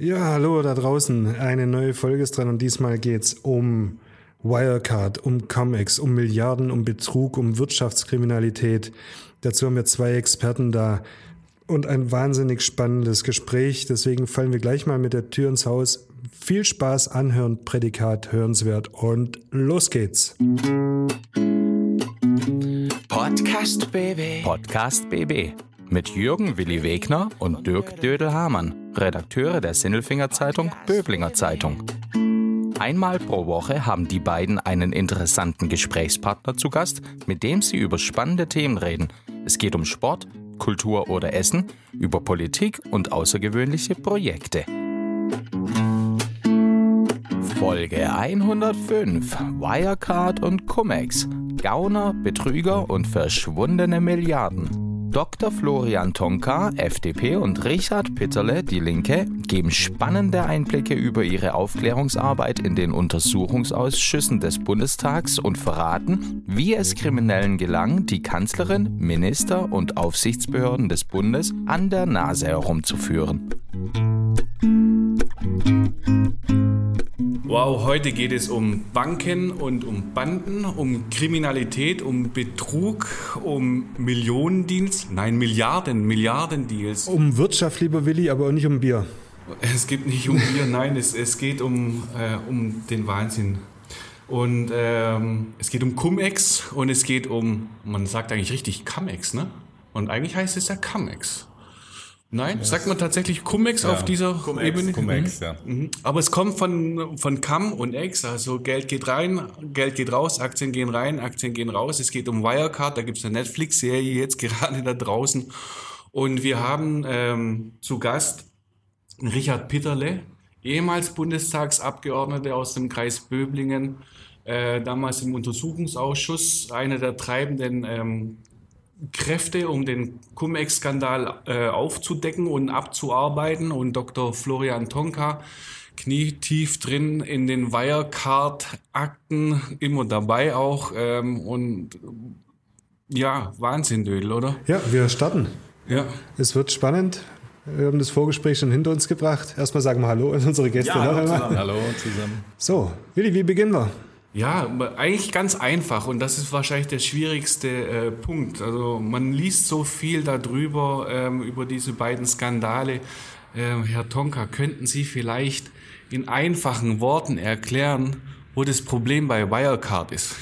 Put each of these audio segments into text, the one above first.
Ja, hallo da draußen. Eine neue Folge ist dran und diesmal geht's um Wirecard, um Comex, um Milliarden, um Betrug, um Wirtschaftskriminalität. Dazu haben wir zwei Experten da und ein wahnsinnig spannendes Gespräch. Deswegen fallen wir gleich mal mit der Tür ins Haus. Viel Spaß, anhören, Prädikat, hörenswert und los geht's. Podcast BB. Podcast BB mit Jürgen Willi Wegner und Dirk Dödel-Hamann, Redakteure der Sinnelfinger Zeitung Böblinger Zeitung. Einmal pro Woche haben die beiden einen interessanten Gesprächspartner zu Gast, mit dem sie über spannende Themen reden. Es geht um Sport, Kultur oder Essen, über Politik und außergewöhnliche Projekte. Folge 105 Wirecard und Cumex. Gauner, Betrüger und verschwundene Milliarden. Dr. Florian Tonka, FDP und Richard Pitterle, die Linke, geben spannende Einblicke über ihre Aufklärungsarbeit in den Untersuchungsausschüssen des Bundestags und verraten, wie es Kriminellen gelang, die Kanzlerin, Minister und Aufsichtsbehörden des Bundes an der Nase herumzuführen. Wow, heute geht es um Banken und um Banden, um Kriminalität, um Betrug, um Millionendeals, nein, Milliarden, Milliardendeals. Um Wirtschaft, lieber Willi, aber auch nicht um Bier. Es geht nicht um Bier, nein, es, es geht um, äh, um den Wahnsinn. Und ähm, es geht um Cum-Ex und es geht um, man sagt eigentlich richtig Cum-Ex, ne? Und eigentlich heißt es ja Cum-Ex. Nein, sagt man tatsächlich Cum-Ex Ja, auf dieser Cum-Ex, Ebene? Cum-Ex, Mhm. ja. Mhm. Aber es kommt von, von Cum und Ex, also Geld geht rein, Geld geht raus, Aktien gehen rein, Aktien gehen raus. Es geht um Wirecard, da gibt es eine Netflix-Serie jetzt gerade da draußen. Und wir haben ähm, zu Gast Richard Pitterle, ehemals Bundestagsabgeordneter aus dem Kreis Böblingen, äh, damals im Untersuchungsausschuss, einer der treibenden ähm, Kräfte, um den Cum-Ex-Skandal äh, aufzudecken und abzuarbeiten. Und Dr. Florian Tonka, knietief drin in den Wirecard-Akten, immer dabei auch. Ähm, und ja, Wahnsinn, Dödel, oder? Ja, wir starten. Ja. Es wird spannend. Wir haben das Vorgespräch schon hinter uns gebracht. Erstmal sagen wir Hallo an unsere Gäste. noch einmal. Hallo zusammen. So, Willi, wie beginnen wir? Ja, eigentlich ganz einfach und das ist wahrscheinlich der schwierigste äh, Punkt. Also man liest so viel darüber, ähm, über diese beiden Skandale. Ähm, Herr Tonka, könnten Sie vielleicht in einfachen Worten erklären, wo das Problem bei Wirecard ist?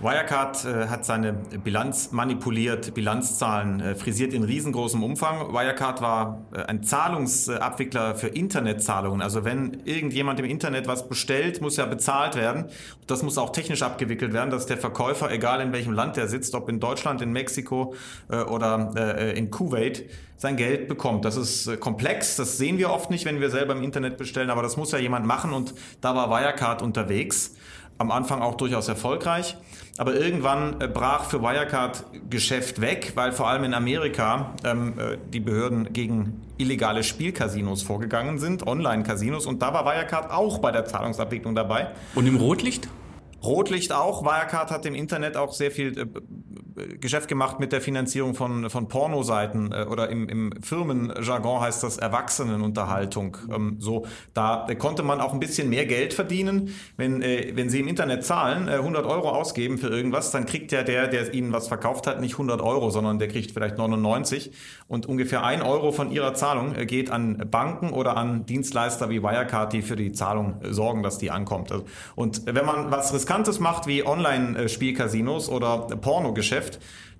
Wirecard äh, hat seine Bilanz manipuliert, Bilanzzahlen äh, frisiert in riesengroßem Umfang. Wirecard war äh, ein Zahlungsabwickler für Internetzahlungen. Also wenn irgendjemand im Internet was bestellt, muss ja bezahlt werden. Das muss auch technisch abgewickelt werden, dass der Verkäufer, egal in welchem Land er sitzt, ob in Deutschland, in Mexiko äh, oder äh, in Kuwait, sein Geld bekommt. Das ist äh, komplex, das sehen wir oft nicht, wenn wir selber im Internet bestellen, aber das muss ja jemand machen und da war Wirecard unterwegs am Anfang auch durchaus erfolgreich. Aber irgendwann äh, brach für Wirecard Geschäft weg, weil vor allem in Amerika ähm, äh, die Behörden gegen illegale Spielcasinos vorgegangen sind, Online-Casinos. Und da war Wirecard auch bei der Zahlungsabwicklung dabei. Und im Rotlicht? Rotlicht auch. Wirecard hat im Internet auch sehr viel äh, Geschäft gemacht mit der Finanzierung von, von Pornoseiten äh, oder im, im Firmenjargon heißt das Erwachsenenunterhaltung. Ähm, so, da äh, konnte man auch ein bisschen mehr Geld verdienen. Wenn, äh, wenn Sie im Internet zahlen, äh, 100 Euro ausgeben für irgendwas, dann kriegt ja der, der Ihnen was verkauft hat, nicht 100 Euro, sondern der kriegt vielleicht 99 und ungefähr ein Euro von Ihrer Zahlung äh, geht an Banken oder an Dienstleister wie Wirecard, die für die Zahlung äh, sorgen, dass die ankommt. Also, und wenn man was Riskantes macht wie Online-Spielcasinos oder Pornogeschäft,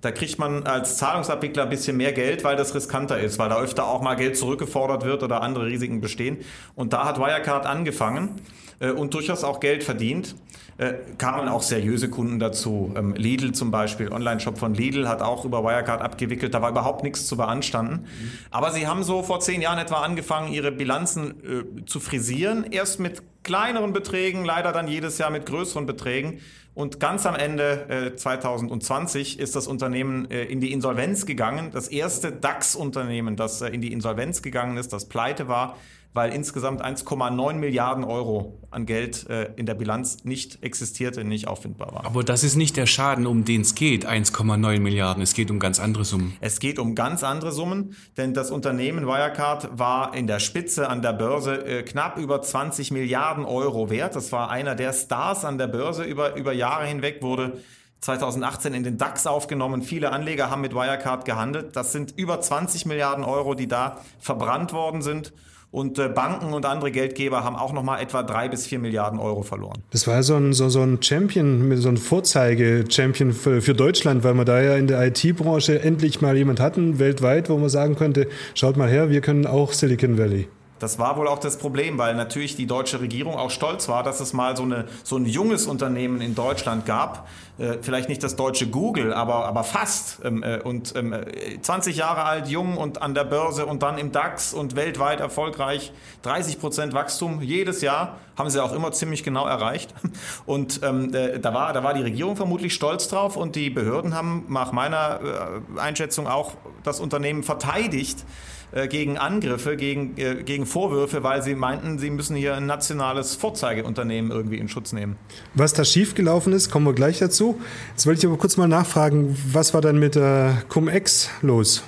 da kriegt man als Zahlungsabwickler ein bisschen mehr Geld, weil das riskanter ist, weil da öfter auch mal Geld zurückgefordert wird oder andere Risiken bestehen. Und da hat Wirecard angefangen äh, und durchaus auch Geld verdient. Äh, kamen auch seriöse Kunden dazu. Ähm, Lidl zum Beispiel, Online-Shop von Lidl hat auch über Wirecard abgewickelt. Da war überhaupt nichts zu beanstanden. Aber sie haben so vor zehn Jahren etwa angefangen, ihre Bilanzen äh, zu frisieren. Erst mit kleineren Beträgen, leider dann jedes Jahr mit größeren Beträgen. Und ganz am Ende äh, 2020 ist das Unternehmen äh, in die Insolvenz gegangen. Das erste DAX-Unternehmen, das äh, in die Insolvenz gegangen ist, das pleite war, weil insgesamt 1,9 Milliarden Euro an Geld äh, in der Bilanz nicht existierte, nicht auffindbar war. Aber das ist nicht der Schaden, um den es geht, 1,9 Milliarden. Es geht um ganz andere Summen. Es geht um ganz andere Summen, denn das Unternehmen Wirecard war in der Spitze an der Börse äh, knapp über 20 Milliarden Euro wert. Das war einer der Stars an der Börse über, über Jahre hinweg, wurde 2018 in den DAX aufgenommen. Viele Anleger haben mit Wirecard gehandelt. Das sind über 20 Milliarden Euro, die da verbrannt worden sind. Und äh, Banken und andere Geldgeber haben auch nochmal etwa drei bis vier Milliarden Euro verloren. Das war so ein, so, so ein Champion, so ein Vorzeige-Champion für, für Deutschland, weil wir da ja in der IT-Branche endlich mal jemand hatten, weltweit, wo man sagen könnte, schaut mal her, wir können auch Silicon Valley. Das war wohl auch das Problem, weil natürlich die deutsche Regierung auch stolz war, dass es mal so, eine, so ein junges Unternehmen in Deutschland gab. Äh, vielleicht nicht das deutsche Google, aber, aber fast. Ähm, äh, und ähm, 20 Jahre alt, jung und an der Börse und dann im DAX und weltweit erfolgreich. 30 Prozent Wachstum jedes Jahr haben sie auch immer ziemlich genau erreicht. Und ähm, äh, da, war, da war die Regierung vermutlich stolz drauf und die Behörden haben nach meiner äh, Einschätzung auch das Unternehmen verteidigt äh, gegen Angriffe, gegen, äh, gegen Vorwürfe, weil sie meinten, sie müssen hier ein nationales Vorzeigeunternehmen irgendwie in Schutz nehmen. Was da schiefgelaufen ist, kommen wir gleich dazu. Jetzt wollte ich aber kurz mal nachfragen, was war dann mit der Cum-Ex los?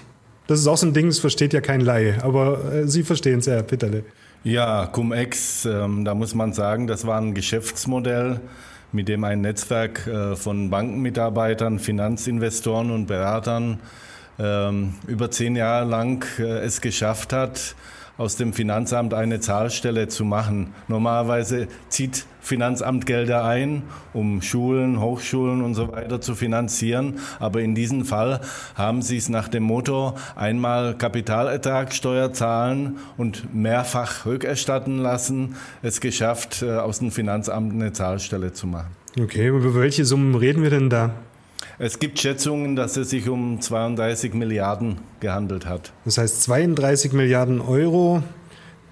Das ist auch so ein Ding, das versteht ja kein Laie, aber äh, Sie verstehen es ja, Bitterle. Ja, Cum-Ex, ähm, da muss man sagen, das war ein Geschäftsmodell, mit dem ein Netzwerk äh, von Bankenmitarbeitern, Finanzinvestoren und Beratern ähm, über zehn Jahre lang äh, es geschafft hat, aus dem Finanzamt eine Zahlstelle zu machen. Normalerweise zieht Finanzamt Gelder ein, um Schulen, Hochschulen und so weiter zu finanzieren. Aber in diesem Fall haben sie es nach dem Motto einmal Kapitalertragssteuer zahlen und mehrfach rückerstatten lassen, es geschafft, äh, aus dem Finanzamt eine Zahlstelle zu machen. Okay, über welche Summen reden wir denn da? Es gibt Schätzungen, dass es sich um 32 Milliarden gehandelt hat. Das heißt 32 Milliarden Euro,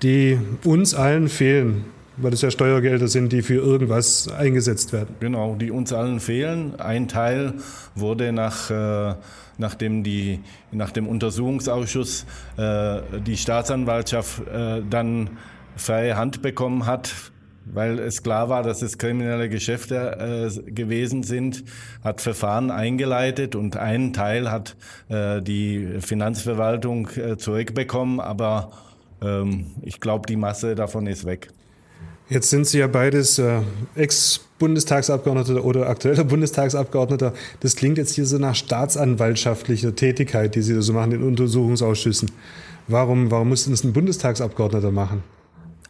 die uns allen fehlen, weil es ja Steuergelder sind, die für irgendwas eingesetzt werden. Genau, die uns allen fehlen. Ein Teil wurde nach, äh, nachdem die, nach dem Untersuchungsausschuss äh, die Staatsanwaltschaft äh, dann freie Hand bekommen hat, weil es klar war, dass es kriminelle Geschäfte äh, gewesen sind, hat Verfahren eingeleitet und einen Teil hat äh, die Finanzverwaltung äh, zurückbekommen, aber ähm, ich glaube, die Masse davon ist weg. Jetzt sind Sie ja beides äh, Ex-Bundestagsabgeordneter oder aktueller Bundestagsabgeordneter. Das klingt jetzt hier so nach staatsanwaltschaftlicher Tätigkeit, die Sie da so machen in Untersuchungsausschüssen. Warum, warum muss das ein Bundestagsabgeordneter machen?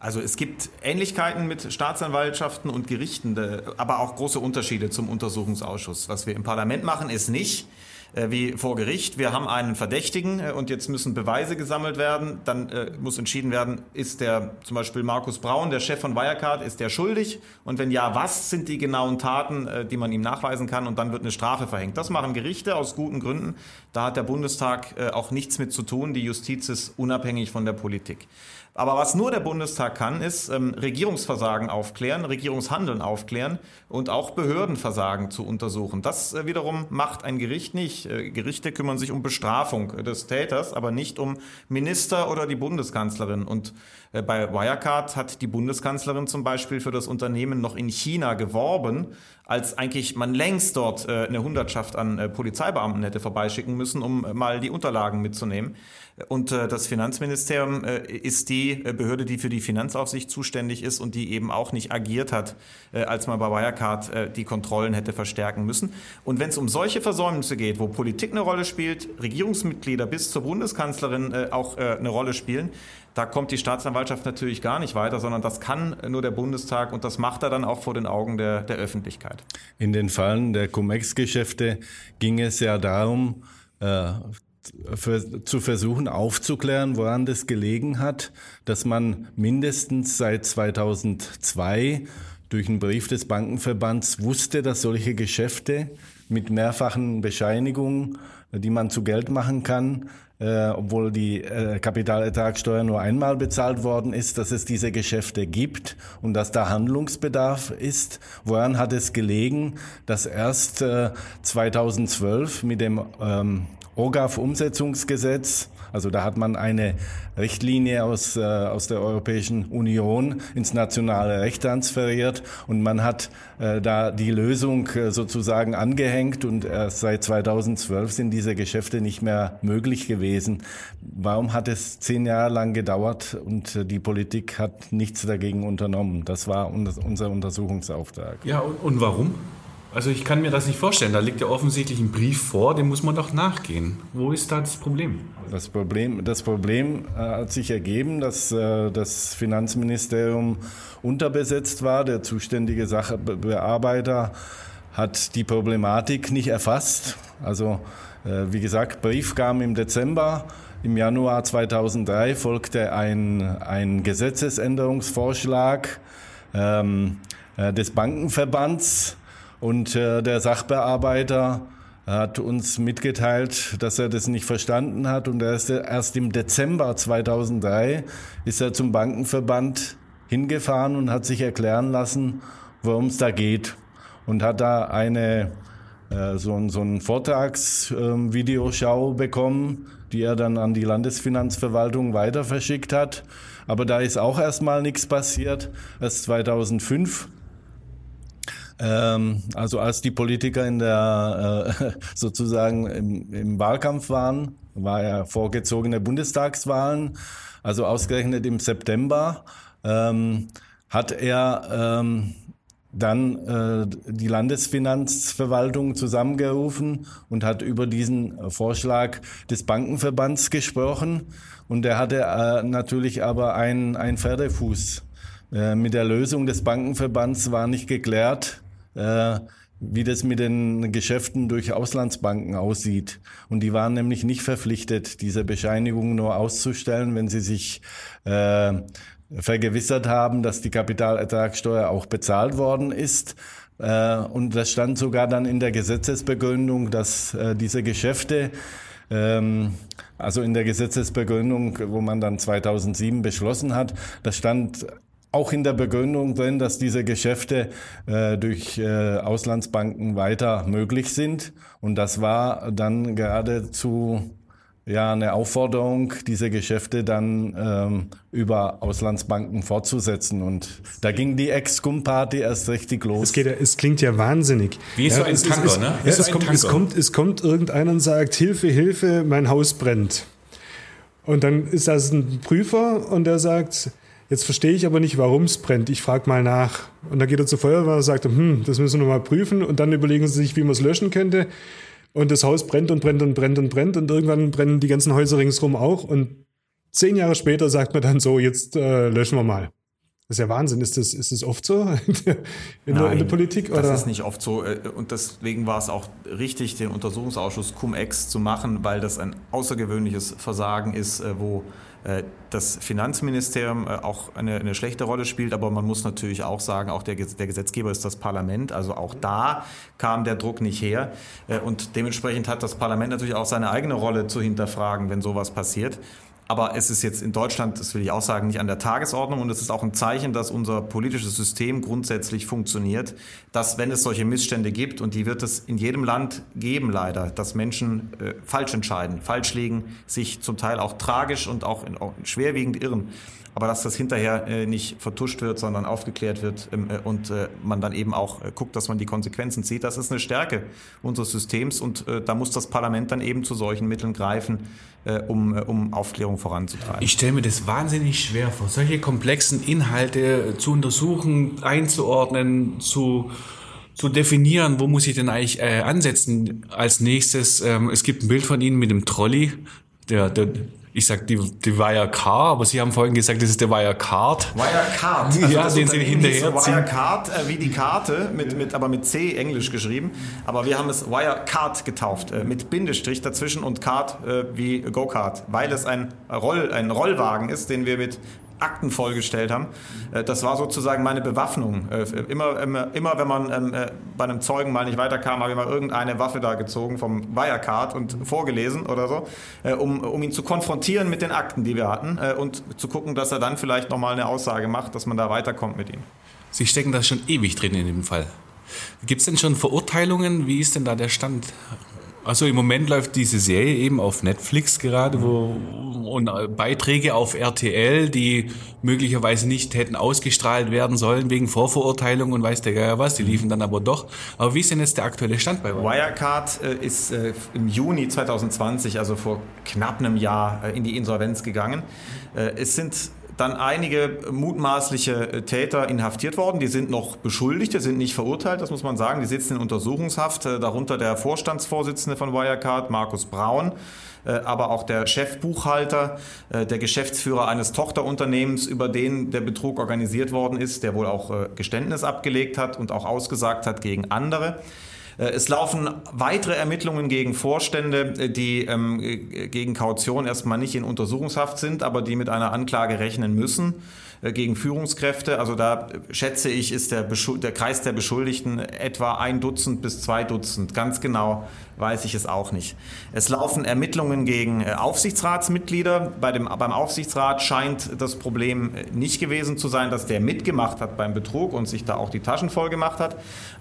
Also es gibt Ähnlichkeiten mit Staatsanwaltschaften und Gerichten, aber auch große Unterschiede zum Untersuchungsausschuss. Was wir im Parlament machen, ist nicht äh, wie vor Gericht. Wir haben einen Verdächtigen äh, und jetzt müssen Beweise gesammelt werden. Dann äh, muss entschieden werden, ist der zum Beispiel Markus Braun, der Chef von Wirecard, ist der schuldig? Und wenn ja, was sind die genauen Taten, die man ihm nachweisen kann? Und dann wird eine Strafe verhängt. Das machen Gerichte aus guten Gründen. Da hat der Bundestag auch nichts mit zu tun. Die Justiz ist unabhängig von der Politik. Aber was nur der Bundestag kann, ist ähm, Regierungsversagen aufklären, Regierungshandeln aufklären und auch Behördenversagen zu untersuchen. Das äh, wiederum macht ein Gericht nicht. Äh, Gerichte kümmern sich um Bestrafung des Täters, aber nicht um Minister oder die Bundeskanzlerin. Und äh, bei Wirecard hat die Bundeskanzlerin zum Beispiel für das Unternehmen noch in China geworben, als eigentlich man längst dort äh, eine Hundertschaft an äh, Polizeibeamten hätte vorbeischicken müssen, um äh, mal die Unterlagen mitzunehmen. Und äh, das Finanzministerium äh, ist die äh, Behörde, die für die Finanzaufsicht zuständig ist und die eben auch nicht agiert hat, äh, als man bei Wirecard äh, die Kontrollen hätte verstärken müssen. Und wenn es um solche Versäumnisse geht, wo Politik eine Rolle spielt, Regierungsmitglieder bis zur Bundeskanzlerin äh, auch äh, eine Rolle spielen, da kommt die Staatsanwaltschaft natürlich gar nicht weiter, sondern das kann nur der Bundestag und das macht er dann auch vor den Augen der, der Öffentlichkeit. In den Fallen der Cum-Ex-Geschäfte ging es ja darum, äh, für, zu versuchen aufzuklären, woran das gelegen hat, dass man mindestens seit 2002 durch einen Brief des Bankenverbands wusste, dass solche Geschäfte mit mehrfachen Bescheinigungen, die man zu Geld machen kann, äh, obwohl die äh, Kapitalertragssteuer nur einmal bezahlt worden ist, dass es diese Geschäfte gibt und dass da Handlungsbedarf ist. Woran hat es gelegen, dass erst äh, 2012 mit dem ähm, OGAF-Umsetzungsgesetz Also da hat man eine Richtlinie aus, äh, aus der Europäischen Union ins nationale Recht transferiert und man hat äh, da die Lösung äh, sozusagen angehängt und erst seit 2012 sind diese Geschäfte nicht mehr möglich gewesen. Warum hat es zehn Jahre lang gedauert und äh, die Politik hat nichts dagegen unternommen? Das war unser Untersuchungsauftrag. Ja, und, und warum? Also ich kann mir das nicht vorstellen. Da liegt ja offensichtlich ein Brief vor, dem muss man doch nachgehen. Wo ist da das Problem? Das Problem, das Problem äh, hat sich ergeben, dass äh, das Finanzministerium unterbesetzt war. Der zuständige Sachbearbeiter hat die Problematik nicht erfasst. Also äh, wie gesagt, Brief kam im Dezember. Im Januar 2003 folgte ein, ein Gesetzesänderungsvorschlag ähm, des Bankenverbands und äh, der Sachbearbeiter hat uns mitgeteilt, dass er das nicht verstanden hat. Und erst, erst im Dezember 2003 ist er zum Bankenverband hingefahren und hat sich erklären lassen, worum es da geht. Und hat da eine äh, so, so ein Vortragsvideoschau äh, bekommen, die er dann an die Landesfinanzverwaltung weiter verschickt hat. Aber da ist auch erstmal nichts passiert. Erst 2005 ähm, also als die Politiker in der äh, sozusagen im, im Wahlkampf waren, war ja vorgezogene Bundestagswahlen, also ausgerechnet im September, ähm, hat er ähm, dann äh, die Landesfinanzverwaltung zusammengerufen und hat über diesen Vorschlag des Bankenverbands gesprochen. Und er hatte äh, natürlich aber einen, Pferdefuß. Äh, mit der Lösung des Bankenverbands war nicht geklärt, äh, wie das mit den Geschäften durch Auslandsbanken aussieht. Und die waren nämlich nicht verpflichtet, diese Bescheinigung nur auszustellen, wenn sie sich äh, vergewissert haben, dass die Kapitalertragssteuer auch bezahlt worden ist. Äh, und das stand sogar dann in der Gesetzesbegründung, dass äh, diese Geschäfte ähm, also in der Gesetzesbegründung, wo man dann 2007 beschlossen hat, da stand auch in der Begründung drin, dass diese Geschäfte äh, durch äh, Auslandsbanken weiter möglich sind. Und das war dann geradezu ja eine Aufforderung, diese Geschäfte dann ähm, über Auslandsbanken fortzusetzen. Und da ging die Ex-Cum-Party erst richtig los. Es, geht, es klingt ja wahnsinnig. Wie ja, so ein es, Tanker, es, ne? Ja, so es, ein kommt, Tanker. es, kommt, es kommt irgendeiner und sagt, Hilfe, Hilfe, mein Haus brennt. Und dann ist das ein Prüfer und der sagt, Jetzt verstehe ich aber nicht, warum es brennt. Ich frage mal nach. Und dann geht er zur Feuerwehr und sagt, hm, das müssen wir mal prüfen. Und dann überlegen sie sich, wie man es löschen könnte. Und das Haus brennt und brennt und brennt und brennt. Und irgendwann brennen die ganzen Häuser ringsherum auch. Und zehn Jahre später sagt man dann so, jetzt äh, löschen wir mal. Das ist ja Wahnsinn. Ist das, ist das oft so in der, in der, in der Politik? Oder? Das ist nicht oft so. äh, Und deswegen war es auch richtig, den Untersuchungsausschuss Cum-Ex zu machen, weil das ein außergewöhnliches Versagen ist, äh, wo das Finanzministerium äh, auch eine, eine, schlechte Rolle spielt, aber man muss natürlich auch sagen, auch der, der, Gesetzgeber ist das Parlament, also auch da kam der Druck nicht her. Äh, und dementsprechend hat das Parlament natürlich auch seine eigene Rolle zu hinterfragen, wenn sowas passiert. Aber es ist jetzt in Deutschland, das will ich auch sagen, nicht an der Tagesordnung. Und es ist auch ein Zeichen, dass unser politisches System grundsätzlich funktioniert, dass wenn es solche Missstände gibt, und die wird es in jedem Land geben leider, dass Menschen äh, falsch entscheiden, falsch liegen, sich zum Teil auch tragisch und auch, in, auch schwerwiegend irren, aber dass das hinterher äh, nicht vertuscht wird, sondern aufgeklärt wird ähm, äh, und äh, man dann eben auch äh, guckt, dass man die Konsequenzen zieht. Das ist eine Stärke unseres Systems und äh, da muss das Parlament dann eben zu solchen Mitteln greifen, äh, um, um Aufklärung voranzutreiben. Ich stelle mir das wahnsinnig schwer vor, solche komplexen Inhalte zu untersuchen, einzuordnen, zu zu definieren, wo muss ich denn eigentlich ansetzen als nächstes. Ähm, es gibt ein Bild von Ihnen mit dem Trolley, der, der ich sag die, die Wirecard, aber Sie haben vorhin gesagt, das ist der Wirecard. Wirecard, also ja, den Sie hinterher ziehen. Wirecard, äh, wie die Karte, mit, mit, aber mit C englisch geschrieben. Aber wir haben es Wirecard getauft, äh, mit Bindestrich dazwischen und Card äh, wie Go-Kart, weil es ein, Roll, ein Rollwagen ist, den wir mit Akten vollgestellt haben. Äh, das war sozusagen meine Bewaffnung. Äh, immer, immer, immer wenn man ähm, äh, bei einem Zeugen mal nicht weiterkam, habe ich mal irgendeine Waffe da gezogen vom Wirecard und vorgelesen oder so, um, um ihn zu konfrontieren mit den Akten, die wir hatten und zu gucken, dass er dann vielleicht nochmal eine Aussage macht, dass man da weiterkommt mit ihm. Sie stecken da schon ewig drin in dem Fall. Gibt es denn schon Verurteilungen? Wie ist denn da der Stand? Also im Moment läuft diese Serie eben auf Netflix gerade, wo und Beiträge auf RTL, die möglicherweise nicht hätten ausgestrahlt werden sollen wegen Vorverurteilung und weiß der Geier was, die liefen dann aber doch. Aber wie ist denn jetzt der aktuelle Stand bei Wirecard? Wirecard äh, ist äh, im Juni 2020, also vor knapp einem Jahr, äh, in die Insolvenz gegangen. Äh, es sind dann einige mutmaßliche äh, Täter inhaftiert worden. Die sind noch beschuldigt, die sind nicht verurteilt, das muss man sagen. Die sitzen in Untersuchungshaft, äh, darunter der Vorstandsvorsitzende von Wirecard, Markus Braun, äh, aber auch der Chefbuchhalter, der Geschäftsführer eines Tochterunternehmens, über den der Betrug organisiert worden ist, der wohl auch Geständnis abgelegt hat und auch ausgesagt hat gegen andere. Äh, es laufen weitere Ermittlungen gegen Vorstände, äh, die ähm, gegen Kaution erstmal nicht in Untersuchungshaft sind, aber die mit einer Anklage rechnen müssen. Äh, gegen Führungskräfte. Also da schätze ich, ist der, der, Kreis der Beschuldigten etwa ein Dutzend bis zwei Dutzend. Ganz genau weiß ich es auch nicht. Es laufen Ermittlungen gegen äh, Aufsichtsratsmitglieder. Bei dem, beim Aufsichtsrat scheint das Problem äh, nicht gewesen zu sein, dass der mitgemacht hat beim Betrug und sich da auch die Taschen voll gemacht hat.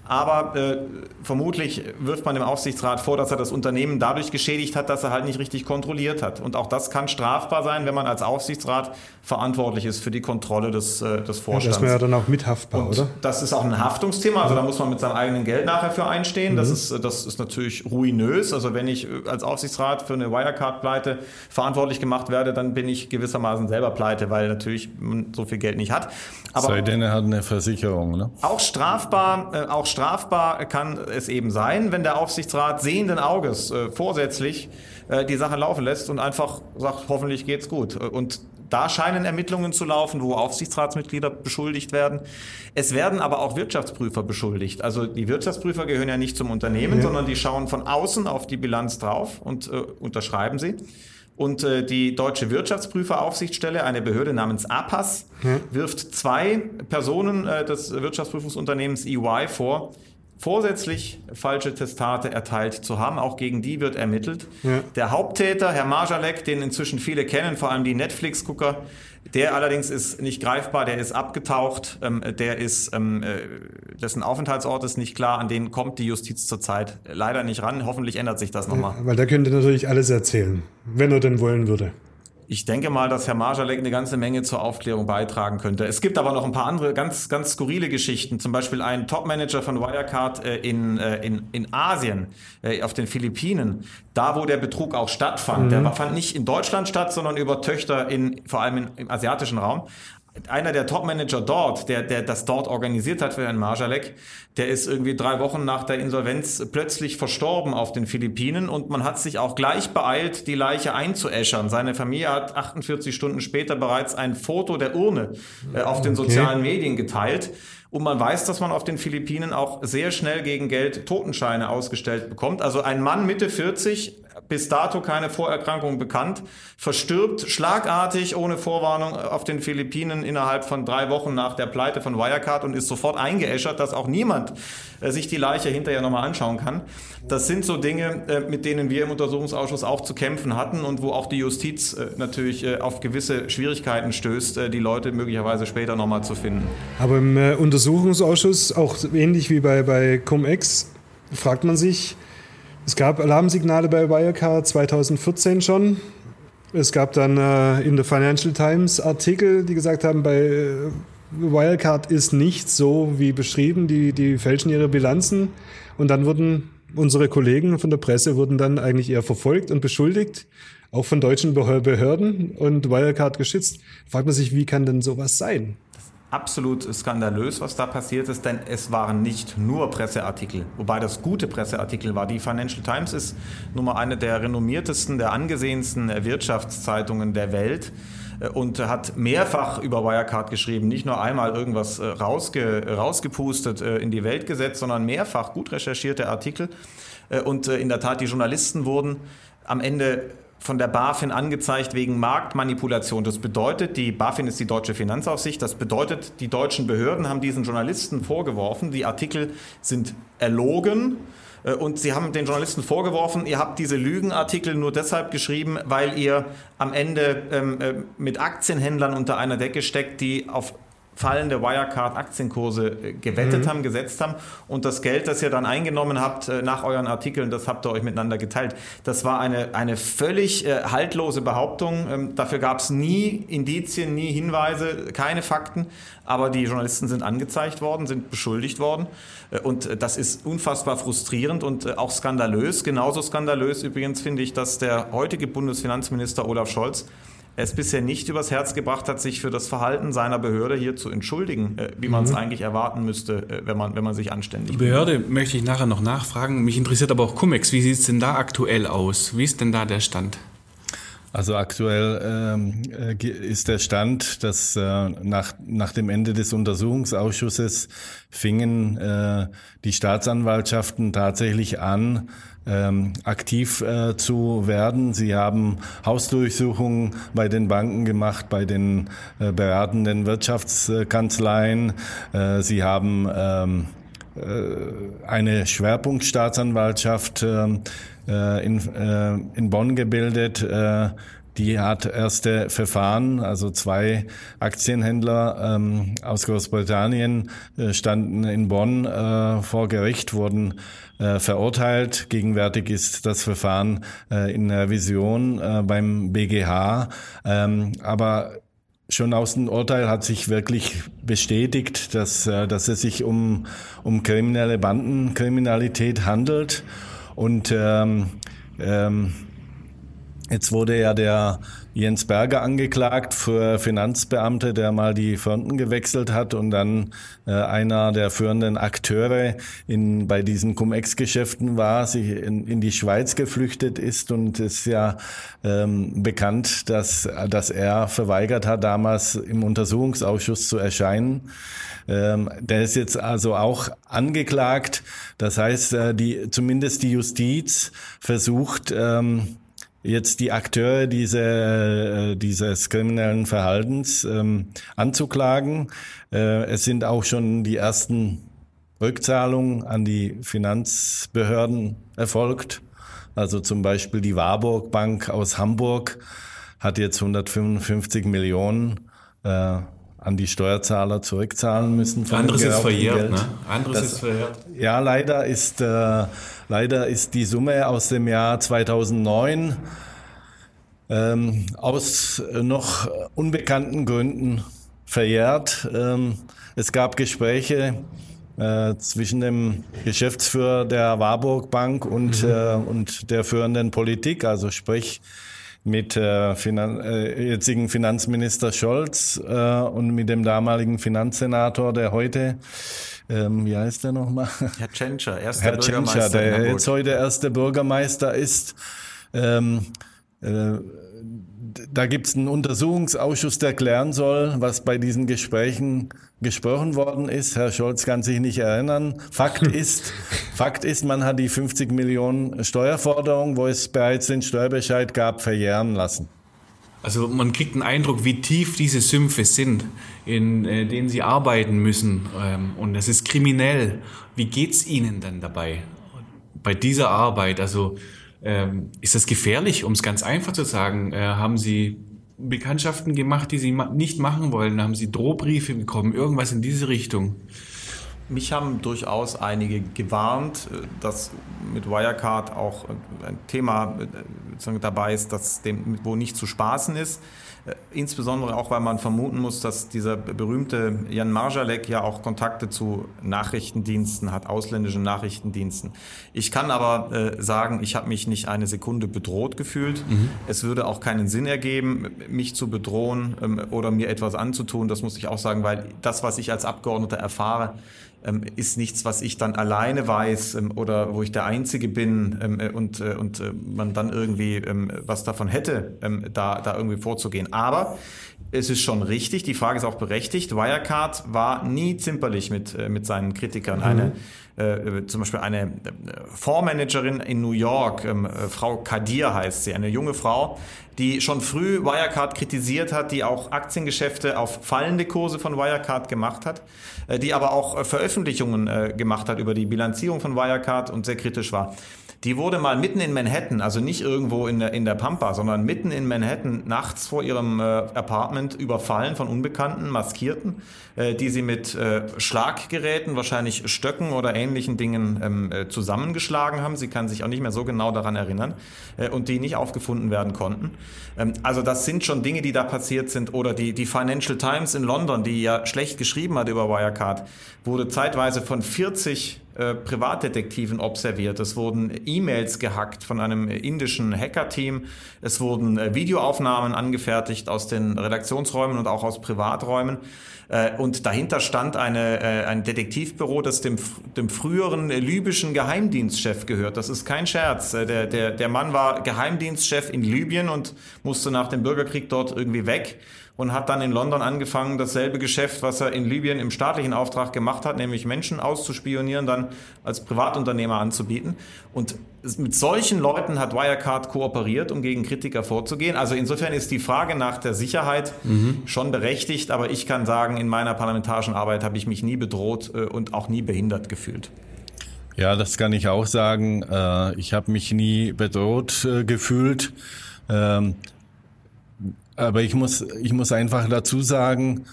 Aber äh, vermutlich wirft man dem Aufsichtsrat vor, dass er das Unternehmen dadurch geschädigt hat, dass er halt nicht richtig kontrolliert hat. Und auch das kann strafbar sein, wenn man als Aufsichtsrat verantwortlich ist für die Kontrolle des, äh, des Vorstands. Ja, das wäre ja dann auch mithaftbar, und oder? Das ist auch ein Haftungsthema, also da muss man mit seinem eigenen Geld nachher für einstehen. Mhm. Das, ist, das ist natürlich ruinös. Also wenn ich als Aufsichtsrat für eine Wirecard-Pleite verantwortlich gemacht werde, dann bin ich gewissermaßen selber pleite, weil natürlich man so viel Geld nicht hat. Aber Sei denn, er hat eine Versicherung, ne? Auch strafbar, äh, auch strafbar kann es eben sein, wenn der Aufsichtsrat sehenden Auges äh, vorsätzlich äh, die Sache laufen lässt und einfach sagt, hoffentlich geht's gut. Und da scheinen Ermittlungen zu laufen, wo Aufsichtsratsmitglieder beschuldigt werden. Es werden aber auch Wirtschaftsprüfer beschuldigt. Also die Wirtschaftsprüfer gehören ja nicht zum Unternehmen, ja. sondern die schauen von außen auf die Bilanz drauf und äh, unterschreiben sie. Und äh, die Deutsche Wirtschaftsprüferaufsichtsstelle, eine Behörde namens APAS, wirft zwei Personen äh, des Wirtschaftsprüfungsunternehmens EY vor, vorsätzlich falsche Testate erteilt zu haben. Auch gegen die wird ermittelt. Ja. Der Haupttäter, Herr Marjalek, den inzwischen viele kennen, vor allem die Netflix-Gucker, der allerdings ist nicht greifbar, der ist abgetaucht, ähm, der ist, ähm, äh, dessen Aufenthaltsort ist nicht klar, an den kommt die Justiz zurzeit leider nicht ran. Hoffentlich ändert sich das nochmal. Ja, weil da könnte natürlich alles erzählen, wenn er denn wollen würde. Ich denke mal, dass Herr Marjalek eine ganze Menge zur Aufklärung beitragen könnte. Es gibt aber noch ein paar andere ganz, ganz skurrile Geschichten. Zum Beispiel ein Topmanager von Wirecard äh, in, äh, in, in Asien, äh, auf den Philippinen, da wo der Betrug auch stattfand. Mhm. Der fand nicht in Deutschland statt, sondern über Töchter in, vor allem in, im asiatischen Raum einer der Top-Manager dort, der, der das dort organisiert hat für Herrn Marjalek, der ist irgendwie drei Wochen nach der Insolvenz plötzlich verstorben auf den Philippinen und man hat sich auch gleich beeilt, die Leiche einzuäschern. Seine Familie hat 48 Stunden später bereits ein Foto der Urne äh, auf den sozialen okay. Medien geteilt. Und man weiß, dass man auf den Philippinen auch sehr schnell gegen Geld Totenscheine ausgestellt bekommt. Also ein Mann Mitte 40 bis dato keine Vorerkrankung bekannt, verstirbt schlagartig ohne Vorwarnung auf den Philippinen innerhalb von drei Wochen nach der Pleite von Wirecard und ist sofort eingeäschert, dass auch niemand äh, sich die Leiche hinterher nochmal anschauen kann. Das sind so Dinge, äh, mit denen wir im Untersuchungsausschuss auch zu kämpfen hatten und wo auch die Justiz äh, natürlich auf gewisse Schwierigkeiten stößt, die Leute möglicherweise später nochmal zu finden. Aber im Untersuchungsausschuss, auch ähnlich wie bei, bei Cum-Ex, fragt man sich, es gab Alarmsignale bei Wirecard 2014 schon. Es gab dann äh, in der Financial Times Artikel, die gesagt haben, bei äh, Wirecard ist nicht so wie beschrieben, die, die fälschen ihre Bilanzen. Und dann wurden unsere Kollegen von der Presse wurden dann eigentlich eher verfolgt und beschuldigt, auch von deutschen Behörden und Wirecard geschützt. Fragt man sich, wie kann denn sowas sein? Absolut skandalös, was da passiert ist, denn es waren nicht nur Presseartikel, wobei das gute Presseartikel war. Die Financial Times ist nun mal eine der renommiertesten, der angesehensten Wirtschaftszeitungen der Welt äh, und hat mehrfach über Wirecard geschrieben, nicht nur einmal irgendwas äh, rausge, rausgepustet äh, in die Welt gesetzt, sondern mehrfach gut recherchierte Artikel. Und in der Tat, die Journalisten wurden am Ende von der BaFin angezeigt wegen Marktmanipulation. Das bedeutet, die BaFin ist die deutsche Finanzaufsicht, das bedeutet, die deutschen Behörden haben diesen Journalisten vorgeworfen, die Artikel sind erlogen. Äh, und sie haben den Journalisten vorgeworfen, ihr habt diese Lügenartikel nur deshalb geschrieben, weil ihr am Ende ähm, äh, mit Aktienhändlern unter einer Decke steckt, die auf fallende Wirecard-Aktienkurse äh, gewettet mhm. haben, gesetzt haben. Und das Geld, das ihr dann eingenommen habt äh, nach euren Artikeln, das habt ihr euch miteinander geteilt. Das war eine, eine völlig äh, haltlose Behauptung. Ähm, dafür gab es nie Indizien, nie Hinweise, keine Fakten. Aber die Journalisten sind angezeigt worden, sind beschuldigt worden. Äh, und das ist unfassbar frustrierend und äh, auch skandalös. Genauso skandalös übrigens finde ich, dass der heutige Bundesfinanzminister Olaf Scholz es bisher nicht übers Herz gebracht hat, sich für das Verhalten seiner Behörde hier zu entschuldigen, äh, wie man es mhm. eigentlich erwarten müsste, äh, wenn, man, wenn man sich anständig. Die Behörde möchte ich nachher noch nachfragen. Mich interessiert aber auch Cum-Ex. Wie sieht es denn da aktuell aus? Wie ist denn da der Stand? Also aktuell ähm, äh, ist der Stand, dass äh, nach, nach dem Ende des Untersuchungsausschusses fingen äh, die Staatsanwaltschaften tatsächlich an, ähm, aktiv äh, zu werden. Sie haben Hausdurchsuchungen bei den Banken gemacht, bei den äh, beratenden Wirtschaftskanzleien. Äh, sie haben ähm, äh, eine Schwerpunktstaatsanwaltschaft ähm, äh, in, äh, in Bonn gebildet. Die hat erste Verfahren, also zwei Aktienhändler ähm, aus Großbritannien äh, standen in Bonn äh, vor Gericht, wurden äh, verurteilt. Gegenwärtig ist das Verfahren äh, in Revision äh, beim BGH. Ähm, aber schon aus dem Urteil hat sich wirklich bestätigt, dass, äh, dass es sich um, um kriminelle Bandenkriminalität handelt. Und ähm, ähm, Jetzt wurde ja der Jens Berger angeklagt für Finanzbeamte, der mal die Fronten gewechselt hat und dann äh, einer der führenden Akteure in, bei diesen Cum-Ex-Geschäften war, sich in, in, die Schweiz geflüchtet ist und es ist ja ähm, bekannt, dass, dass er verweigert hat, damals im Untersuchungsausschuss zu erscheinen. Ähm, der ist jetzt also auch angeklagt. Das heißt, äh, die, zumindest die Justiz versucht, ähm, jetzt die Akteure diese, äh, dieses kriminellen Verhaltens ähm, anzuklagen. Äh, es sind auch schon die ersten Rückzahlungen an die Finanzbehörden erfolgt. Also zum Beispiel die Warburg Bank aus Hamburg hat jetzt 155 Millionen äh, an die Steuerzahler zurückzahlen müssen. Anderes ist verjährt, Geld. ne? Anderes das, ist verjährt. Ja, leider ist, äh, leider ist die Summe aus dem Jahr 2009 ähm, aus noch unbekannten Gründen verjährt. Ähm, es gab Gespräche äh, zwischen dem Geschäftsführer der Warburg Bank und, mhm. äh, und der führenden Politik, also sprich mit äh, Finan äh, jetzigen Finanzminister Scholz äh, und mit dem damaligen Finanzsenator, der heute, ähm, wie heißt der nochmal? Herr Tschentscher, erster Herr Bürgermeister. Tschentscher, der jetzt heute erste Bürgermeister ist. Ähm, äh, da gibt es einen Untersuchungsausschuss, der klären soll, was bei diesen Gesprächen gesprochen worden ist. Herr Scholz kann sich nicht erinnern. Fakt ist, Fakt ist, man hat die 50 Millionen Steuerforderung, wo es bereits den Steuerbescheid gab, verjähren lassen. Also man kriegt einen Eindruck, wie tief diese Sümpfe sind, in äh, denen sie arbeiten müssen. Ähm, und es ist kriminell. Wie geht's Ihnen denn dabei bei dieser Arbeit? Also ähm, ist das gefährlich, um es ganz einfach zu sagen? Äh, haben Sie Bekanntschaften gemacht, die Sie ma nicht machen wollen? Haben Sie Drohbriefe bekommen? Irgendwas in diese Richtung? Mich haben durchaus einige gewarnt, äh, dass mit Wirecard auch ein Thema äh, dabei ist, das dem, wo nicht zu spaßen ist. Äh, insbesondere auch, weil man vermuten muss, dass dieser berühmte Jan Marjalek ja auch Kontakte zu Nachrichtendiensten hat, ausländischen Nachrichtendiensten. Ich kann aber äh, sagen, ich habe mich nicht eine Sekunde bedroht gefühlt. Mhm. Es würde auch keinen Sinn ergeben, mich zu bedrohen ähm, oder mir etwas anzutun. Das muss ich auch sagen, weil das, was ich als Abgeordneter erfahre, ist nichts, was ich dann alleine weiß ähm, oder wo ich der Einzige bin ähm, äh, und, äh, und äh, man dann irgendwie ähm, was davon hätte, ähm, da, da irgendwie vorzugehen. Aber es ist schon richtig, die Frage ist auch berechtigt. Wirecard war nie zimperlich mit, mit seinen Kritikern. Mhm. Eine, äh, zum Beispiel eine äh, Fondsmanagerin in New York, ähm, äh, Frau Kadir heißt sie, eine junge Frau, die schon früh Wirecard kritisiert hat, die auch Aktiengeschäfte auf fallende Kurse von Wirecard gemacht hat, äh, die aber auch äh, Veröffentlichungen äh, gemacht hat über die Bilanzierung von Wirecard und sehr kritisch war. Die wurde mal mitten in Manhattan, also nicht irgendwo in der, in der Pampa, sondern mitten in Manhattan nachts vor ihrem äh, Apartment überfallen von Unbekannten, Maskierten, äh, die sie mit äh, Schlaggeräten, wahrscheinlich Stöcken oder ähnlichen Dingen ähm, äh, zusammengeschlagen haben. Sie kann sich auch nicht mehr so genau daran erinnern äh, und die nicht aufgefunden werden konnten. Ähm, also das sind schon Dinge, die da passiert sind. Oder die, die Financial Times in London, die ja schlecht geschrieben hat über Wirecard, wurde zeitweise von 40 äh, Privatdetektiven observiert. Es wurden E-Mails gehackt von einem indischen Hacker-Team. Es wurden äh, Videoaufnahmen angefertigt aus den Redaktionsräumen und auch aus Privaträumen. Äh, und dahinter stand eine, äh, ein Detektivbüro, das dem, dem früheren libyschen Geheimdienstchef gehört. Das ist kein Scherz. Der, der, der Mann war Geheimdienstchef in Libyen und musste nach dem Bürgerkrieg dort irgendwie weg und hat dann in London angefangen, dasselbe Geschäft, was er in Libyen im staatlichen Auftrag gemacht hat, nämlich Menschen auszuspionieren, dann als Privatunternehmer anzubieten. Und mit solchen Leuten hat Wirecard kooperiert, um gegen Kritiker vorzugehen. Also insofern ist die Frage nach der Sicherheit mhm. schon berechtigt, aber ich kann sagen, in meiner parlamentarischen Arbeit habe ich mich nie bedroht äh, und auch nie behindert gefühlt. Ja, das kann ich auch sagen. Äh, ich habe mich nie bedroht äh, gefühlt. Aber ich muss, ich muss einfach dazu sagen,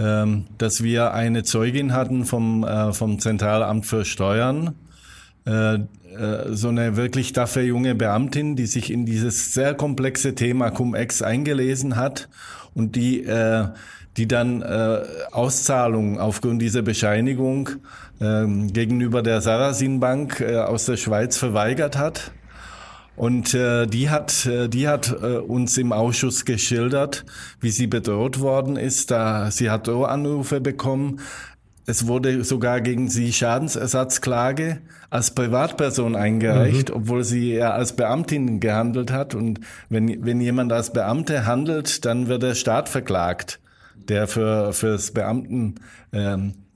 ähm, dass wir eine Zeugin hatten vom, äh, vom Zentralamt für Steuern, äh, äh, so eine wirklich daffe junge Beamtin, die sich in dieses sehr komplexe Thema Cum-Ex eingelesen hat und die, äh, die dann äh, Auszahlungen aufgrund dieser Bescheinigung äh, gegenüber der Sarasin Bank äh, aus der Schweiz verweigert hat. Und äh, die hat, äh, die hat äh, uns im Ausschuss geschildert, wie sie bedroht worden ist. Da, sie hat Drohanrufe bekommen. Es wurde sogar gegen sie Schadensersatzklage als Privatperson eingereicht, mhm. obwohl sie ja als Beamtin gehandelt hat. Und wenn, wenn jemand als Beamte handelt, dann wird der Staat verklagt, der für fürs Beamten ähm, äh,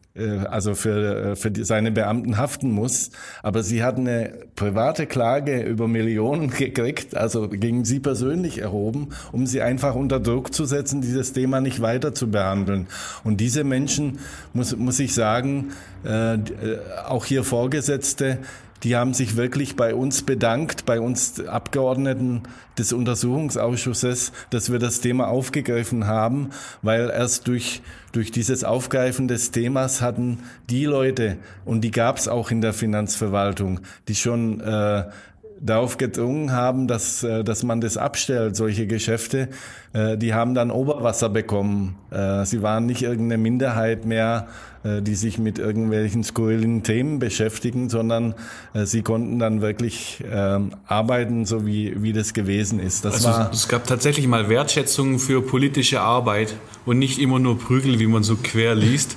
also für, äh, für seine Beamten haften muss. Aber sie hat eine private Klage über Millionen gekriegt, also gegen sie persönlich erhoben, um sie einfach unter Druck zu setzen, dieses Thema nicht weiter zu behandeln. Und diese Menschen, muss, muss ich sagen, äh, auch hier Vorgesetzte, die haben sich wirklich bei uns bedankt, bei uns Abgeordneten des Untersuchungsausschusses, dass wir das Thema aufgegriffen haben, weil erst durch, durch dieses Aufgreifen des Themas hatten die Leute, und die gab es auch in der Finanzverwaltung, die schon äh, darauf gedrungen haben, dass, äh, dass man das abstellt, solche Geschäfte, äh, die haben dann Oberwasser bekommen. Äh, sie waren nicht irgendeine Minderheit mehr, die sich mit irgendwelchen skurrilen Themen beschäftigen, sondern sie konnten dann wirklich ähm, arbeiten, so wie, wie das gewesen ist. Das also war es gab tatsächlich mal Wertschätzung für politische Arbeit und nicht immer nur Prügel, wie man so quer liest.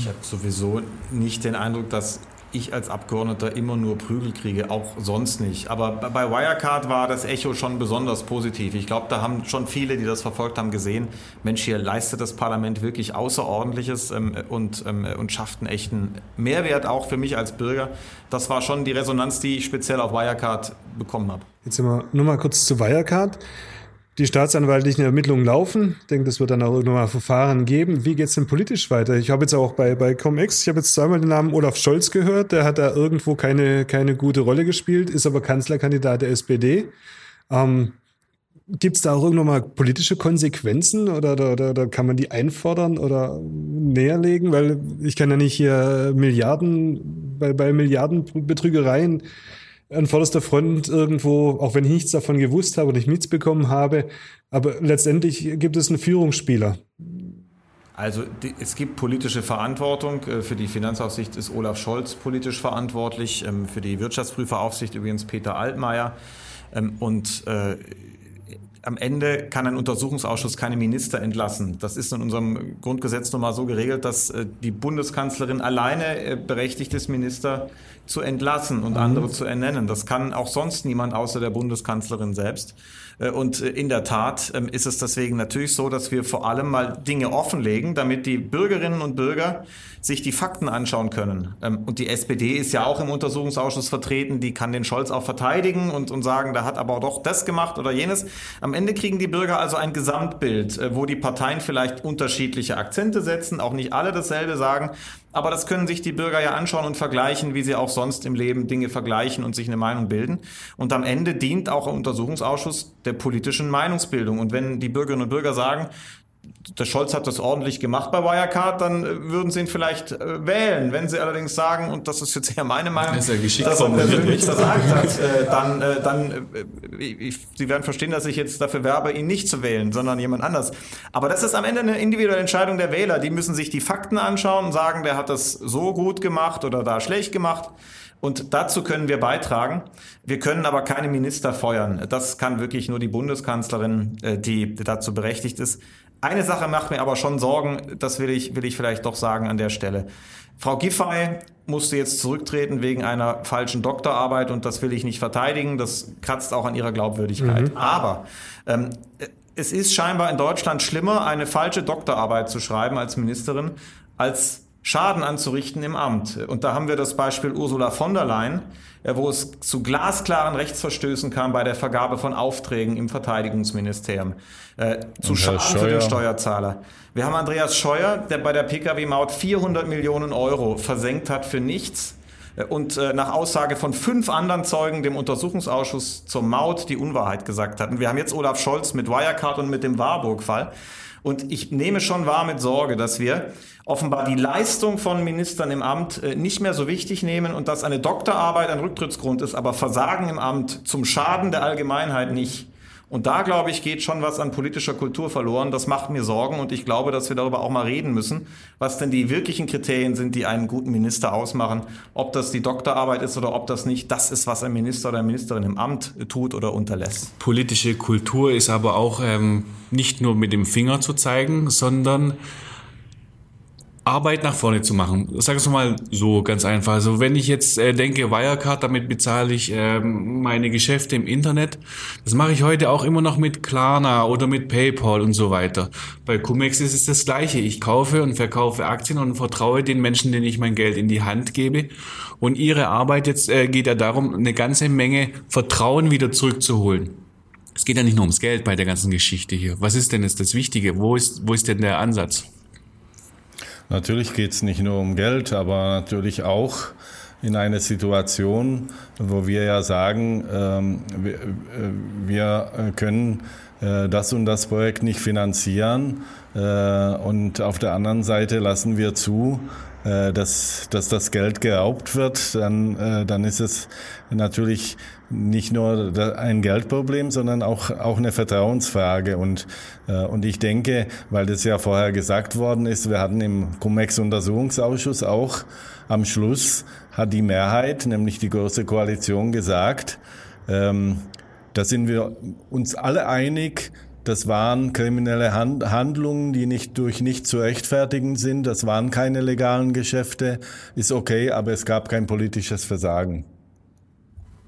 Ich habe sowieso nicht den Eindruck, dass ich als Abgeordneter immer nur Prügel kriege, auch sonst nicht. Aber bei Wirecard war das Echo schon besonders positiv. Ich glaube, da haben schon viele, die das verfolgt haben, gesehen, Mensch, hier leistet das Parlament wirklich Außerordentliches ähm, und, ähm, und schafft einen echten Mehrwert auch für mich als Bürger. Das war schon die Resonanz, die ich speziell auf Wirecard bekommen habe. Jetzt wir nur mal kurz zu Wirecard die staatsanwaltlichen Ermittlungen laufen. Ich denke, das wird dann auch irgendwann mal Verfahren geben. Wie geht es denn politisch weiter? Ich habe jetzt auch bei, bei ComEx, ich habe jetzt zweimal den Namen Olaf Scholz gehört. Der hat da irgendwo keine, keine gute Rolle gespielt, ist aber Kanzlerkandidat der SPD. Ähm, Gibt es da auch irgendwann mal politische Konsequenzen oder, oder, oder, kann man die einfordern oder näherlegen? Weil ich kann ja nicht hier Milliarden, bei, bei Milliardenbetrügereien an vorderster Front irgendwo, auch wenn ich nichts davon gewusst habe und ich nichts bekommen habe. Aber letztendlich gibt es einen Führungsspieler. Also die, es gibt politische Verantwortung. Äh, für die Finanzaufsicht ist Olaf Scholz politisch verantwortlich, ähm, für die Wirtschaftsprüferaufsicht übrigens Peter Altmaier. Ähm, und äh, am Ende kann ein Untersuchungsausschuss keine Minister entlassen. Das ist in unserem Grundgesetz nun mal so geregelt, dass äh, die Bundeskanzlerin alleine äh, berechtigt ist, Minister zu entlassen und mhm. andere zu ernennen. Das kann auch sonst niemand außer der Bundeskanzlerin selbst. Äh, und in der Tat ähm, ist es deswegen natürlich so, dass wir vor allem mal Dinge offenlegen, damit die Bürgerinnen und Bürger sich die Fakten anschauen können. Ähm, und die SPD ist ja auch im Untersuchungsausschuss vertreten, die kann den Scholz auch verteidigen und, und sagen, da hat aber doch das gemacht oder jenes. Am Ende kriegen die Bürger also ein Gesamtbild, äh, wo die Parteien vielleicht unterschiedliche Akzente setzen, auch nicht alle dasselbe sagen, aber das können sich die Bürger ja anschauen und vergleichen, wie sie auch sonst im Leben Dinge vergleichen und sich eine Meinung bilden. Und am Ende dient auch ein Untersuchungsausschuss der politischen Meinungsbildung. Und wenn die Bürgerinnen und Bürger sagen, der Scholz hat das ordentlich gemacht bei Wirecard, dann äh, würden sie ihn vielleicht äh, wählen. Wenn sie allerdings sagen, und das ist jetzt eher meine Meinung, das ist ja dass er persönlich versagt hat, äh, dann, äh, dann ich, sie werden verstehen, dass ich jetzt dafür werbe, ihn nicht zu wählen, sondern jemand anders. Aber das ist am Ende eine individuelle Entscheidung der Wähler. Die müssen sich die Fakten anschauen und sagen, der hat das so gut gemacht oder da schlecht gemacht. Und dazu können wir beitragen. Wir können aber keine Minister feuern. Das kann wirklich nur die Bundeskanzlerin, die dazu berechtigt ist. Eine Sache macht mir aber schon Sorgen, das will ich, will ich vielleicht doch sagen an der Stelle. Frau Giffey musste jetzt zurücktreten wegen einer falschen Doktorarbeit und das will ich nicht verteidigen. Das kratzt auch an ihrer Glaubwürdigkeit. Mhm. Aber ähm, es ist scheinbar in Deutschland schlimmer, eine falsche Doktorarbeit zu schreiben als Ministerin, als Schaden anzurichten im Amt. Und da haben wir das Beispiel Ursula von der Leyen, wo es zu glasklaren Rechtsverstößen kam bei der Vergabe von Aufträgen im Verteidigungsministerium. Äh, zu Schaden Scheuer. für den Steuerzahler. Wir haben Andreas Scheuer, der bei der Pkw-Maut 400 Millionen Euro versenkt hat für nichts äh, und äh, nach Aussage von fünf anderen Zeugen dem Untersuchungsausschuss zur Maut die Unwahrheit gesagt hat. Und wir haben jetzt Olaf Scholz mit Wirecard und mit dem Warburg-Fall. Und ich nehme schon wahr mit Sorge, dass wir offenbar die Leistung von Ministern im Amt äh, nicht mehr so wichtig nehmen und dass eine Doktorarbeit ein Rücktrittsgrund ist, aber Versagen im Amt zum Schaden der Allgemeinheit nicht. Und da, glaube ich, geht schon was an politischer Kultur verloren. Das macht mir Sorgen und ich glaube, dass wir darüber auch mal reden müssen, was denn die wirklichen Kriterien sind, die einen guten Minister ausmachen. Ob das die Doktorarbeit ist oder ob das nicht das ist, was ein Minister oder eine Ministerin im Amt tut oder unterlässt. Politische Kultur ist aber auch ähm, nicht nur mit dem Finger zu zeigen, sondern Arbeit nach vorne zu machen. Sag es mal so ganz einfach. Also wenn ich jetzt äh, denke, Wirecard, damit bezahle ich ähm, meine Geschäfte im Internet. Das mache ich heute auch immer noch mit Klarna oder mit PayPal und so weiter. Bei Cumex ist es das Gleiche. Ich kaufe und verkaufe Aktien und vertraue den Menschen, denen ich mein Geld in die Hand gebe. Und ihre Arbeit jetzt äh, geht ja darum, eine ganze Menge Vertrauen wieder zurückzuholen. Es geht ja nicht nur ums Geld bei der ganzen Geschichte hier. Was ist denn jetzt das Wichtige? Wo ist, wo ist denn der Ansatz? Natürlich geht es nicht nur um Geld, aber natürlich auch in eine Situation, wo wir ja sagen, ähm, wir, äh, wir, können äh, das und das Projekt nicht finanzieren äh, und auf der anderen Seite lassen wir zu, dass, dass das Geld geraubt wird, dann, dann ist es natürlich nicht nur ein Geldproblem, sondern auch, auch eine Vertrauensfrage. Und, äh, und ich denke, weil das ja vorher gesagt worden ist, wir hatten im Cum-Ex-Untersuchungsausschuss auch am Schluss hat die Mehrheit, nämlich die große Koalition, gesagt, ähm, da sind wir uns alle einig, das waren kriminelle Handlungen, die nicht durch nicht zu rechtfertigen sind. Das waren keine legalen Geschäfte. Ist okay, aber es gab kein politisches Versagen.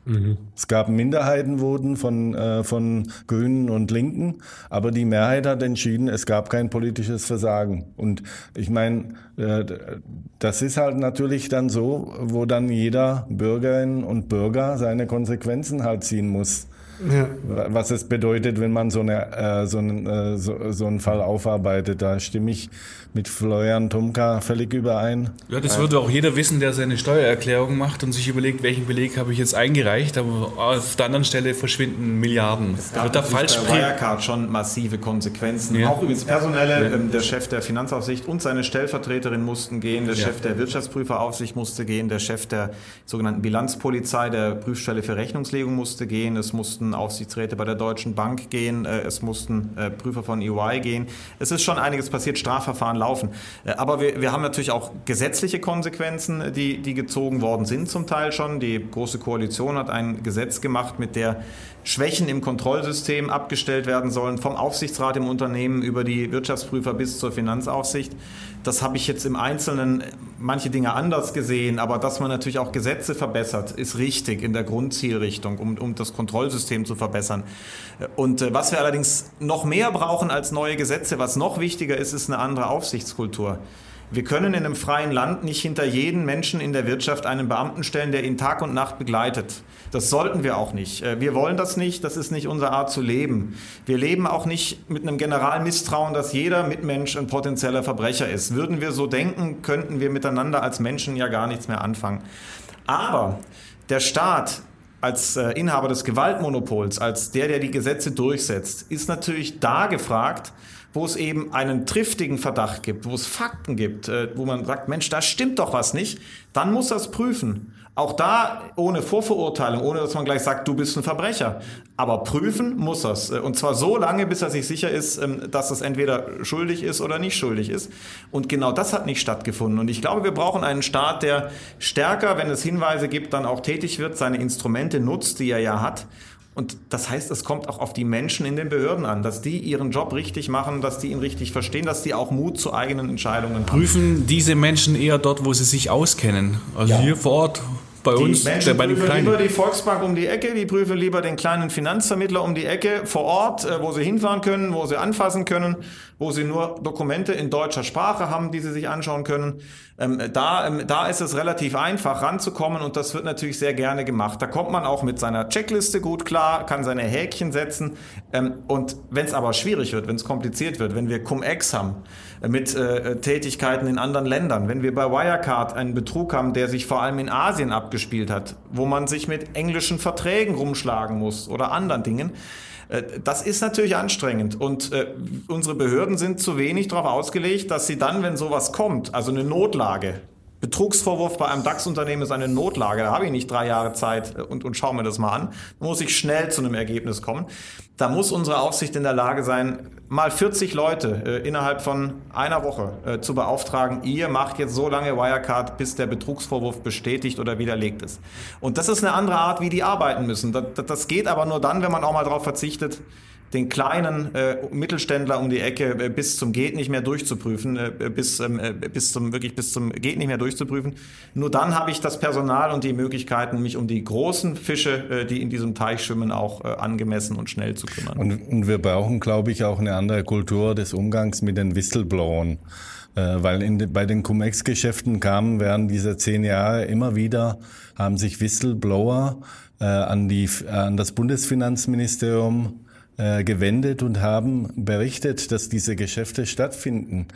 Mhm. Es gab Minderheitenvoten von, äh, von Grünen und Linken, aber die Mehrheit hat entschieden, es gab kein politisches Versagen. Und ich meine, äh, das ist halt natürlich dann so, wo dann jeder Bürgerin und Bürger seine Konsequenzen halt ziehen muss. Ja. Was es bedeutet, wenn man so, eine, äh, so, einen, äh, so, so einen Fall aufarbeitet. Da stimme ich mit Florian Tomka völlig überein. Ja, das würde auch jeder wissen, der seine Steuererklärung macht und sich überlegt, welchen Beleg habe ich jetzt eingereicht. Aber auf der anderen Stelle verschwinden Milliarden. Es gab da falsch bei Wirecard schon massive Konsequenzen. Ja. Auch übrigens personelle. Ja. Der Chef der Finanzaufsicht und seine Stellvertreterin mussten gehen. Der ja. Chef der Wirtschaftsprüferaufsicht musste gehen. Der Chef der sogenannten Bilanzpolizei, der Prüfstelle für Rechnungslegung musste gehen. Es mussten mussten Aufsichtsräte bei der Deutschen Bank gehen, äh, es mussten äh, Prüfer von EY gehen. Es ist schon einiges passiert, Strafverfahren laufen. Äh, aber wir, wir haben natürlich auch gesetzliche Konsequenzen, die, die gezogen worden sind zum Teil schon. Die Große Koalition hat ein Gesetz gemacht, mit der Schwächen im Kontrollsystem abgestellt werden sollen, vom Aufsichtsrat im Unternehmen über die Wirtschaftsprüfer bis zur Finanzaufsicht. Das habe ich jetzt im Einzelnen manche Dinge anders gesehen, aber dass man natürlich auch Gesetze verbessert, ist richtig in der Grundzielrichtung, um, um das Kontrollsystem zu verbessern. Und äh, was wir allerdings noch mehr brauchen als neue Gesetze, was noch wichtiger ist, ist eine andere Aufsichtskultur. Wir können in einem freien Land nicht hinter jeden Menschen in der Wirtschaft einen Beamten stellen, der ihn Tag und Nacht begleitet. Das sollten wir auch nicht. Äh, wir wollen das nicht, das ist nicht unsere Art zu leben. Wir leben auch nicht mit einem Generalmisstrauen, dass jeder Mitmensch ein potenzieller Verbrecher ist. Würden wir so denken, könnten wir miteinander als Menschen ja gar nichts mehr anfangen. Aber der Staat als äh, Inhaber des Gewaltmonopols, als der, der die Gesetze durchsetzt, ist natürlich da gefragt, wo es eben einen triftigen Verdacht gibt, wo es Fakten gibt, äh, wo man sagt, Mensch, da stimmt doch was nicht, dann muss das prüfen. Auch da ohne Vorverurteilung, ohne dass man gleich sagt, du bist ein Verbrecher. Aber prüfen muss das. Und zwar so lange, bis er sich sicher ist, ähm, dass es entweder schuldig ist oder nicht schuldig ist. Und genau das hat nicht stattgefunden. Und ich glaube, wir brauchen einen Staat, der stärker, wenn es Hinweise gibt, dann auch tätig wird, seine Instrumente nutzt, die er ja hat. Und das heißt, es kommt auch auf die Menschen in den Behörden an, dass die ihren Job richtig machen, dass die ihn richtig verstehen, dass die auch Mut zu eigenen Entscheidungen haben. Prüfen diese Menschen eher dort, wo sie sich auskennen. Also ja. hier vor Ort bei die uns, Menschen bei den prüfen kleinen. lieber die Volksbank um die Ecke, die prüfen lieber den kleinen Finanzvermittler um die Ecke vor Ort, äh, wo sie hinfahren können, wo sie anfassen können, wo sie nur Dokumente in deutscher Sprache haben, die sie sich anschauen können. Ähm, da, ähm, da ist es relativ einfach ranzukommen und das wird natürlich sehr gerne gemacht. Da kommt man auch mit seiner Checkliste gut klar, kann seine Häkchen setzen. Ähm, und wenn es aber schwierig wird, wenn es kompliziert wird, wenn wir Cum-Ex haben, mit äh, Tätigkeiten in anderen Ländern. Wenn wir bei Wirecard einen Betrug haben, der sich vor allem in Asien abgespielt hat, wo man sich mit englischen Verträgen rumschlagen muss oder anderen Dingen, äh, das ist natürlich anstrengend und äh, unsere Behörden sind zu wenig darauf ausgelegt, dass sie dann, wenn sowas kommt, also eine Notlage, Betrugsvorwurf bei einem DAX-Unternehmen ist eine Notlage. Da habe ich nicht drei Jahre Zeit äh, und, und schaue mir das mal an. Da muss ich schnell zu einem Ergebnis kommen. Da muss unsere Aufsicht in der Lage sein, mal 40 Leute äh, innerhalb von einer Woche äh, zu beauftragen. Ihr macht jetzt so lange Wirecard, bis der Betrugsvorwurf bestätigt oder widerlegt ist. Und das ist eine andere Art, wie die arbeiten müssen. Das, das geht aber nur dann, wenn man auch mal darauf verzichtet, den kleinen äh, Mittelständler um die Ecke äh, bis zum geht nicht mehr durchzuprüfen, äh, bis ähm, äh, bis zum wirklich bis zum geht nicht mehr durchzuprüfen. Nur dann habe ich das Personal und die Möglichkeiten, mich um die großen Fische, äh, die in diesem Teich schwimmen, auch äh, angemessen und schnell zu kümmern. Und, und wir brauchen, glaube ich, auch eine andere Kultur des Umgangs mit den Whistleblowern weil in, bei den Cum-Ex-Geschäften kamen während dieser zehn Jahre immer wieder, haben sich Whistleblower an, die, an das Bundesfinanzministerium äh, gewendet und haben berichtet, dass diese Geschäfte stattfinden.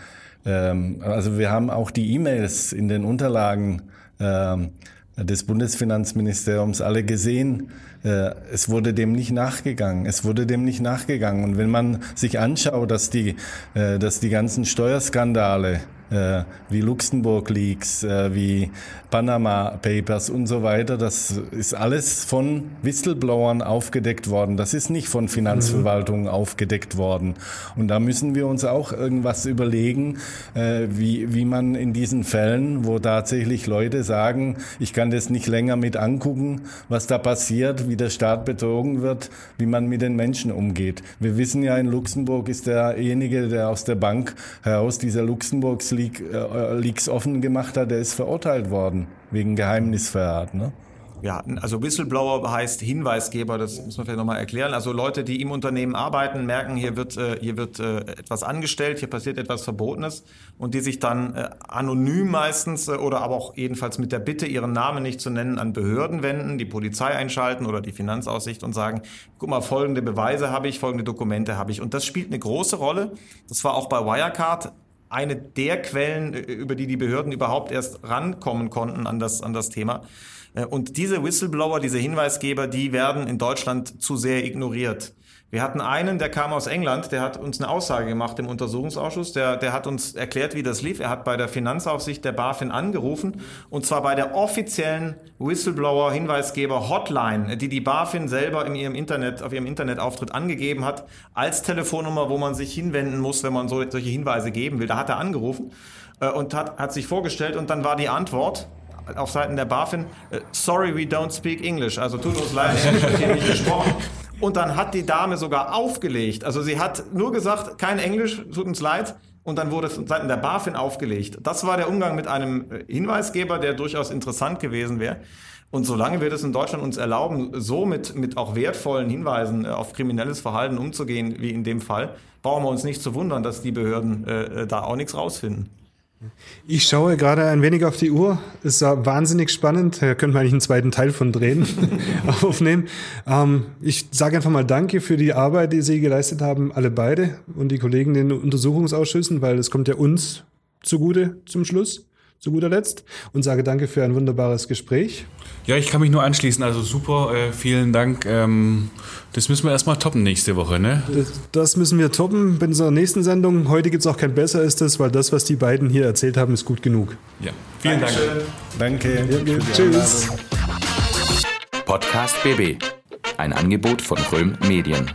Ähm, also wir haben auch die E-Mails in den Unterlagen ähm, des Bundesfinanzministeriums alle gesehen. Äh, es wurde dem nicht nachgegangen. Es wurde dem nicht nachgegangen. Und wenn man sich anschaut, dass die, äh, dass die ganzen Steuerskandale äh, wie Luxemburg Leaks, äh, wie Panama Papers und so weiter. Das ist alles von Whistleblowern aufgedeckt worden. Das ist nicht von Finanzverwaltungen mhm. aufgedeckt worden. Und da müssen wir uns auch irgendwas überlegen, äh, wie, wie man in diesen Fällen, wo tatsächlich Leute sagen, ich kann das nicht länger mit angucken, was da passiert, wie der Staat betrogen wird, wie man mit den Menschen umgeht. Wir wissen ja, in Luxemburg ist derjenige, der aus der Bank heraus dieser Luxemburgs Leak, äh, Leaks offen gemacht hat, der ist verurteilt worden wegen Geheimnisverrat. Ne? ja, also Whistleblower heißt Hinweisgeber, das muss man vielleicht nochmal erklären. Also Leute, die im Unternehmen arbeiten, merken, hier wird, äh, hier wird äh, etwas angestellt, hier passiert etwas Verbotenes und die sich dann äh, anonym meistens oder aber auch jedenfalls mit der Bitte, ihren Namen nicht zu nennen, an Behörden wenden, die Polizei einschalten oder die Finanzaussicht und sagen, guck mal, folgende Beweise habe ich, folgende Dokumente habe ich. Und das spielt eine große Rolle. Das war auch bei Wirecard eine der Quellen, äh, über die die Behörden überhaupt erst rankommen konnten an das, an das Thema. Äh, und diese Whistleblower, diese Hinweisgeber, die werden in Deutschland zu sehr ignoriert. Wir hatten einen, der kam aus England, der hat uns eine Aussage gemacht im Untersuchungsausschuss, der, der hat uns erklärt, wie das lief. Er hat bei der Finanzaufsicht der BaFin angerufen und zwar bei der offiziellen Whistleblower-Hinweisgeber-Hotline, die die BaFin selber in ihrem Internet, auf ihrem Internetauftritt angegeben hat, als Telefonnummer, wo man sich hinwenden muss, wenn man so, solche Hinweise geben will. Da hat er angerufen äh, und hat, hat sich vorgestellt und dann war die Antwort, auf Seiten der BaFin, äh, sorry, we don't speak English. Also tut uns leid, Englisch wird hier nicht gesprochen. Und dann hat die Dame sogar aufgelegt. Also sie hat nur gesagt, kein Englisch, tut uns leid. Und dann wurde es seitens der BaFin aufgelegt. Das war der Umgang mit einem Hinweisgeber, der durchaus interessant gewesen wäre. Und solange wir das in Deutschland uns erlauben, so mit, mit auch wertvollen Hinweisen äh, auf kriminelles Verhalten umzugehen, wie in dem Fall, brauchen wir uns nicht zu wundern, dass die Behörden äh, da auch nichts rausfinden. Ich schaue gerade ein wenig auf die Uhr. Es war wahnsinnig spannend. Da könnte man eigentlich einen zweiten Teil von drehen, aufnehmen. Ähm, ich sage einfach mal Danke für die Arbeit, die Sie geleistet haben, alle beide und die Kollegen in den Untersuchungsausschüssen, weil es kommt ja uns zugute zum Schluss zu guter Letzt und sage danke für ein wunderbares Gespräch. Ja, ich kann mich nur anschließen. Also super, äh, vielen Dank. Ähm, das müssen wir erstmal toppen nächste Woche, ne? Das, das müssen wir toppen bei unserer nächsten Sendung. Heute gibt es auch kein Besser ist es, weil das, was die beiden hier erzählt haben, ist gut genug. Ja, vielen Dank. Danke. Ja, tschüss. Podcast BB. Ein Angebot von Röhm Medien.